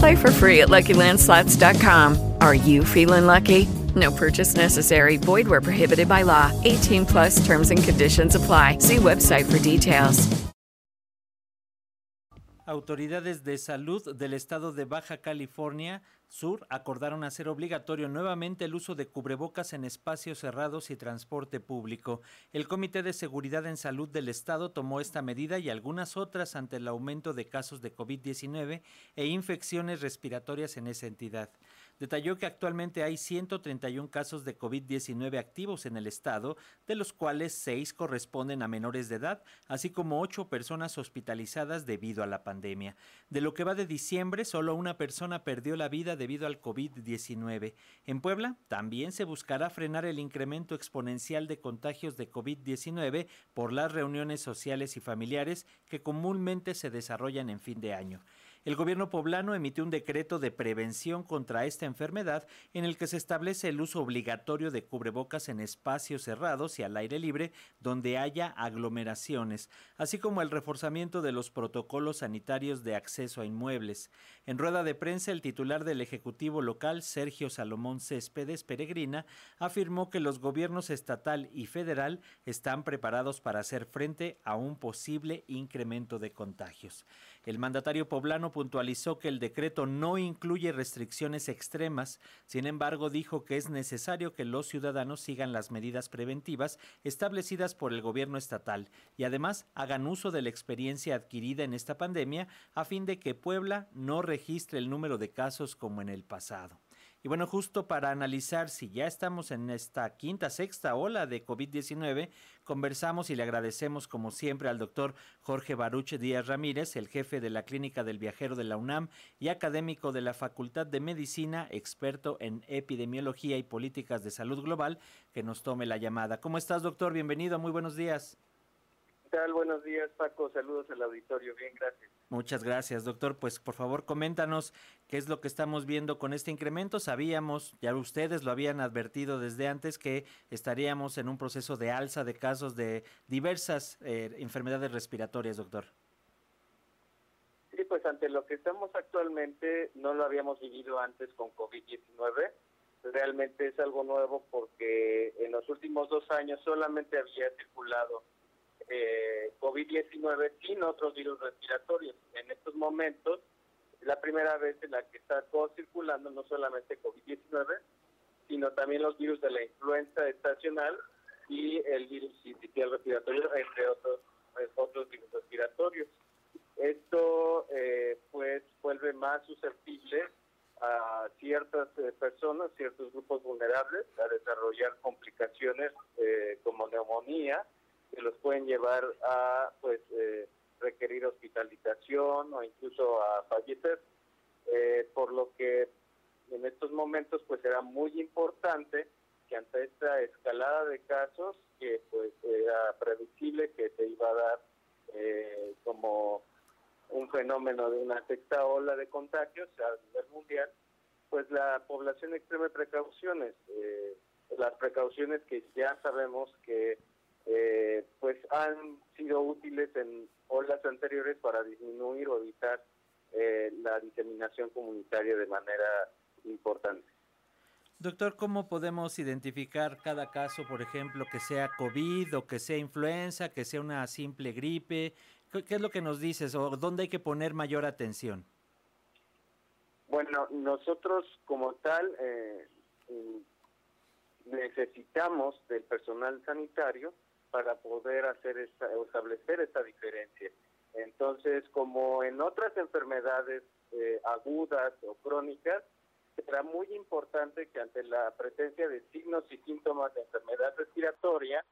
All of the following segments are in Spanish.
Play for free at LuckyLandSlots.com. Are you feeling lucky? No purchase necessary. Void where prohibited by law. 18 plus terms and conditions apply. See website for details. Autoridades de salud del estado de Baja California Sur acordaron hacer obligatorio nuevamente el uso de cubrebocas en espacios cerrados y transporte público. El Comité de Seguridad en Salud del Estado tomó esta medida y algunas otras ante el aumento de casos de COVID-19 e infecciones respiratorias en esa entidad detalló que actualmente hay 131 casos de COVID-19 activos en el estado, de los cuales 6 corresponden a menores de edad, así como 8 personas hospitalizadas debido a la pandemia. De lo que va de diciembre, solo una persona perdió la vida debido al COVID-19. En Puebla también se buscará frenar el incremento exponencial de contagios de COVID-19 por las reuniones sociales y familiares que comúnmente se desarrollan en fin de año el gobierno poblano emitió un decreto de prevención contra esta enfermedad en el que se establece el uso obligatorio de cubrebocas en espacios cerrados y al aire libre donde haya aglomeraciones, así como el reforzamiento de los protocolos sanitarios de acceso a inmuebles. En rueda de prensa, el titular del Ejecutivo local, Sergio Salomón Céspedes Peregrina, afirmó que los gobiernos estatal y federal están preparados para hacer frente a un posible incremento de contagios. El mandatario poblano puntualizó que el decreto no incluye restricciones extremas, sin embargo dijo que es necesario que los ciudadanos sigan las medidas preventivas establecidas por el gobierno estatal y además hagan uso de la experiencia adquirida en esta pandemia a fin de que Puebla no registre el número de casos como en el pasado. Y bueno, justo para analizar si ya estamos en esta quinta, sexta ola de COVID-19, conversamos y le agradecemos como siempre al doctor Jorge Baruche Díaz Ramírez, el jefe de la Clínica del Viajero de la UNAM y académico de la Facultad de Medicina, experto en epidemiología y políticas de salud global, que nos tome la llamada. ¿Cómo estás, doctor? Bienvenido, muy buenos días. ¿Qué tal? Buenos días, Paco. Saludos al auditorio. Bien, gracias. Muchas gracias, doctor. Pues por favor, coméntanos qué es lo que estamos viendo con este incremento. Sabíamos, ya ustedes lo habían advertido desde antes, que estaríamos en un proceso de alza de casos de diversas eh, enfermedades respiratorias, doctor. Sí, pues ante lo que estamos actualmente, no lo habíamos vivido antes con COVID-19. Realmente es algo nuevo porque en los últimos dos años solamente había circulado eh, COVID-19 sin otros virus respiratorios. En estos momentos, es la primera vez en la que está circulando no solamente COVID-19, sino también los virus de la influenza estacional y el virus sincitial respiratorio, entre otros, eh, otros virus respiratorios. Esto eh, pues vuelve más susceptible a ciertas eh, personas, ciertos grupos vulnerables a desarrollar complicaciones eh, como neumonía, que los pueden llevar a pues eh, requerir hospitalización o incluso a fallecer. Eh, por lo que en estos momentos pues era muy importante que ante esta escalada de casos que pues era previsible que se iba a dar eh, como un fenómeno de una sexta ola de contagios a nivel mundial pues la población extreme precauciones las precauciones que ya sabemos que eh, pues han sido útiles en olas anteriores para disminuir o evitar eh, la diseminación comunitaria de manera importante. Doctor, ¿cómo podemos identificar cada caso, por ejemplo, que sea COVID o que sea influenza, que sea una simple gripe? ¿Qué es lo que nos dices o dónde hay que poner mayor atención? Bueno, nosotros como tal eh, necesitamos del personal sanitario para poder hacer esta, establecer esta diferencia. Entonces, como en otras enfermedades eh, agudas o crónicas, será muy importante que ante la presencia de signos y síntomas de enfermedad respiratoria,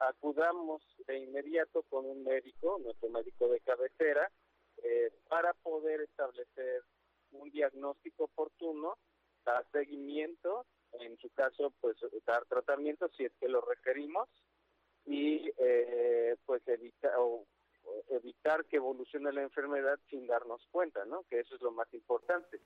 acudamos de inmediato con un médico, nuestro médico de cabecera, eh, para poder establecer un diagnóstico oportuno, dar seguimiento, en su caso, pues dar tratamiento si es que lo requerimos y eh, pues evitar o, evitar que evolucione la enfermedad sin darnos cuenta, ¿no? Que eso es lo más importante,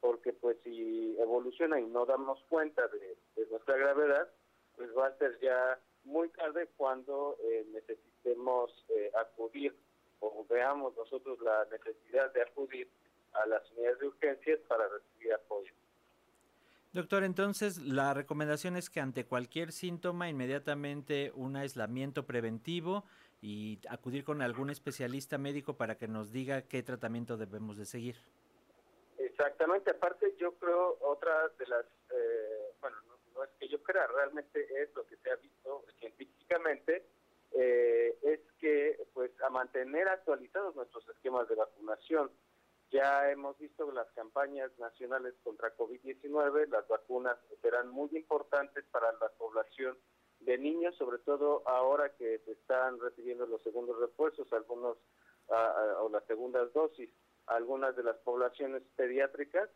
porque pues si evoluciona y no damos cuenta de, nuestra gravedad, pues va a ser ya muy tarde cuando eh, necesitemos eh, acudir o veamos nosotros la necesidad de acudir a las unidades de urgencias para recibir apoyo. Doctor, entonces la recomendación es que ante cualquier síntoma inmediatamente un aislamiento preventivo y acudir con algún especialista médico para que nos diga qué tratamiento debemos de seguir. Exactamente, aparte yo creo otra de las, eh, bueno, no, es que yo crea, realmente es lo que se ha visto científicamente, eh, es que pues a mantener actualizados nuestros esquemas de vacunación. Ya hemos visto las campañas nacionales contra COVID-19, las vacunas serán muy importantes para la población de niños, sobre todo ahora que se están recibiendo los segundos refuerzos, algunos o las segundas dosis, algunas de las poblaciones pediátricas.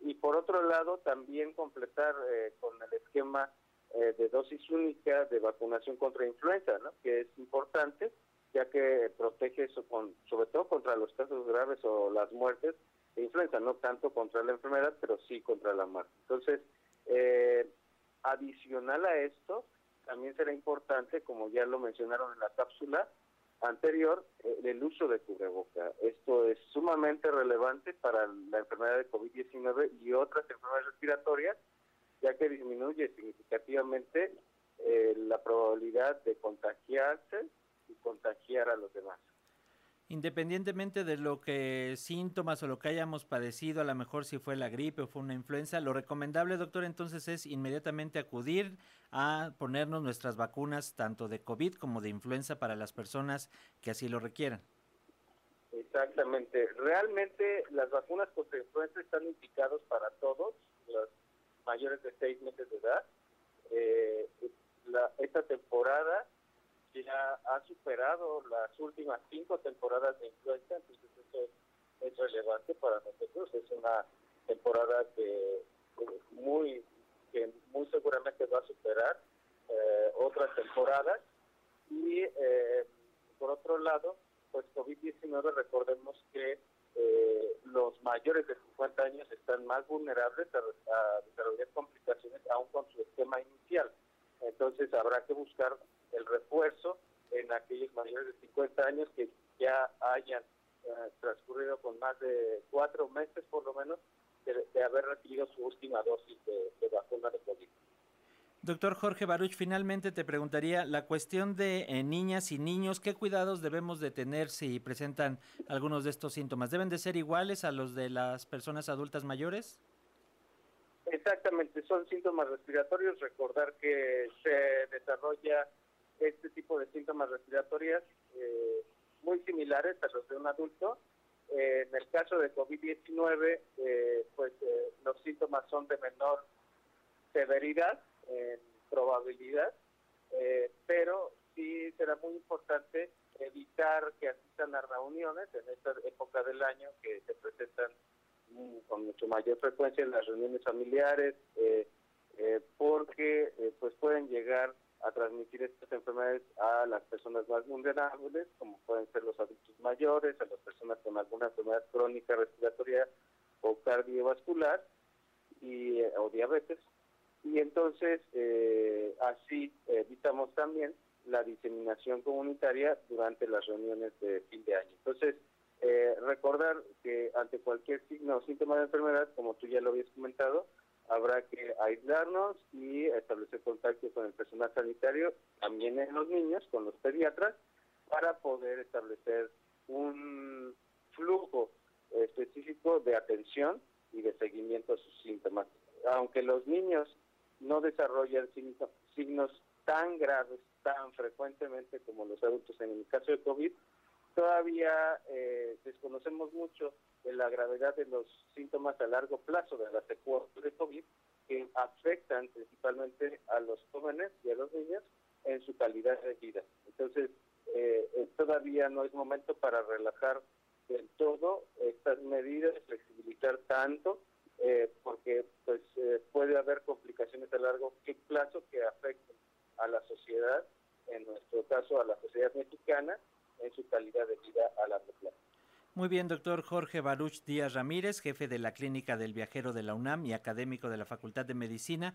Y por otro lado, también completar eh, con el esquema eh, de dosis única de vacunación contra influenza, que es importante ya que protege eso con, sobre todo contra los casos graves o las muertes de influenza, no tanto contra la enfermedad, pero sí contra la muerte. Entonces, eh, adicional a esto, también será importante, como ya lo mencionaron en la cápsula anterior, eh, el uso de cubreboca. Esto es sumamente relevante para la enfermedad de COVID-19 y otras enfermedades respiratorias, ya que disminuye significativamente eh, la probabilidad de contagiarse y contagiar a los demás. Independientemente de lo que síntomas o lo que hayamos padecido, a lo mejor si fue la gripe o fue una influenza, lo recomendable, doctor, entonces es inmediatamente acudir a ponernos nuestras vacunas tanto de COVID como de influenza para las personas que así lo requieran. Exactamente. Realmente las vacunas contra influenza están indicados para todos, los mayores de seis meses de edad. Eh, esta temporada ya ha superado las últimas cinco temporadas de influenza, entonces eso es relevante para nosotros. Es una temporada que muy que muy seguramente va a superar eh, otras temporadas y eh, por otro lado, pues COVID-19 recordemos que eh, los mayores de 50 años están más vulnerables a, a desarrollar complicaciones aún con su esquema inicial. Entonces habrá que buscar el refuerzo en aquellos mayores de 50 años que ya hayan eh, transcurrido con más de cuatro meses por lo menos de, haber recibido su última dosis de, vacuna de COVID. Doctor Jorge Baruch, finalmente te preguntaría la cuestión de eh, niñas y niños, ¿qué cuidados debemos de tener si presentan algunos de estos síntomas? ¿Deben de ser iguales a los de las personas adultas mayores? Exactamente, son síntomas respiratorios. Recordar que se desarrolla este tipo de síntomas respiratorios eh, muy similares a los de un adulto. Eh, en el caso de COVID-19, eh, pues los síntomas son de menor severidad, en probabilidad, pero sí será muy importante evitar que asistan a reuniones en esta época del año que se presentan mm, con mucho mayor frecuencia en las reuniones familiares, porque pues pueden llegar a transmitir estas enfermedades a las personas más vulnerables, como pueden ser los adultos mayores, a las personas con alguna enfermedad crónica respiratoria o cardiovascular y, eh, o diabetes. Y entonces eh, así evitamos también la diseminación comunitaria durante las reuniones de fin de año. Entonces, eh, recordar que ante cualquier signo o síntoma de enfermedad, como tú ya lo habías comentado, habrá que aislarnos y establecer contacto con el personal sanitario, también en los niños, con los pediatras, para poder establecer un flujo específico de atención y de seguimiento a sus síntomas. Aunque los niños no desarrollan signos tan graves tan frecuentemente como los adultos en el caso de COVID, todavía eh, desconocemos mucho de la gravedad de los síntomas a largo plazo de la secuelas de COVID que afectan principalmente a los jóvenes y a los niños en su calidad de vida. Entonces, eh, eh, todavía no es momento para relajar del todo estas medidas, flexibilizar tanto, porque pues puede haber complicaciones a largo plazo que afecten a la sociedad, en nuestro caso a la sociedad mexicana, en su calidad de vida a largo plazo. Muy bien, doctor Jorge Baruch Díaz Ramírez, jefe de la Clínica del Viajero de la UNAM y académico de la Facultad de Medicina.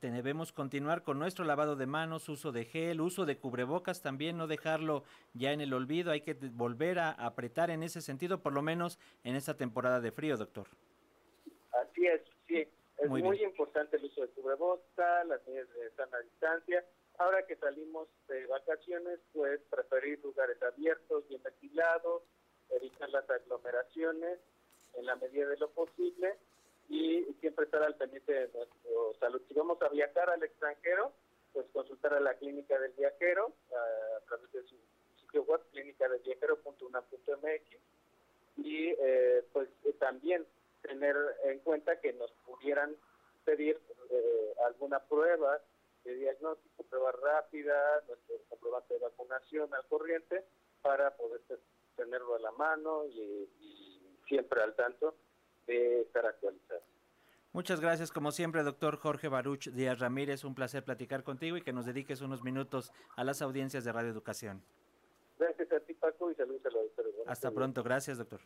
Debemos continuar con nuestro lavado de manos, uso de gel, uso de cubrebocas también, no dejarlo ya en el olvido. Hay que volver a apretar en ese sentido, por lo menos en esta temporada de frío, doctor. Así es, sí. Es muy, importante el uso de cubrebocas, las medidas de sana distancia. Ahora que salimos de vacaciones, pues preferir lugares abiertos, bien ventilados, evitar las aglomeraciones en la medida de lo posible y siempre estar al pendiente de nuestro salud. Si vamos a viajar al extranjero, pues consultar a la clínica del viajero a, través de su sitio web clínicadelviajero.una.mx y eh, pues eh, también tener en cuenta que nos pudieran pedir eh, alguna prueba de diagnóstico, prueba rápida, nuestro comprobante de vacunación al corriente para poder tenerlo a la mano y, siempre al tanto de estar actualizado. Muchas gracias, como siempre, doctor Jorge Baruch Díaz Ramírez. Un placer platicar contigo y que nos dediques unos minutos a las audiencias de Radio Educación. Gracias a ti, Paco, y saludos a los doctores. Hasta pronto, gracias, doctor.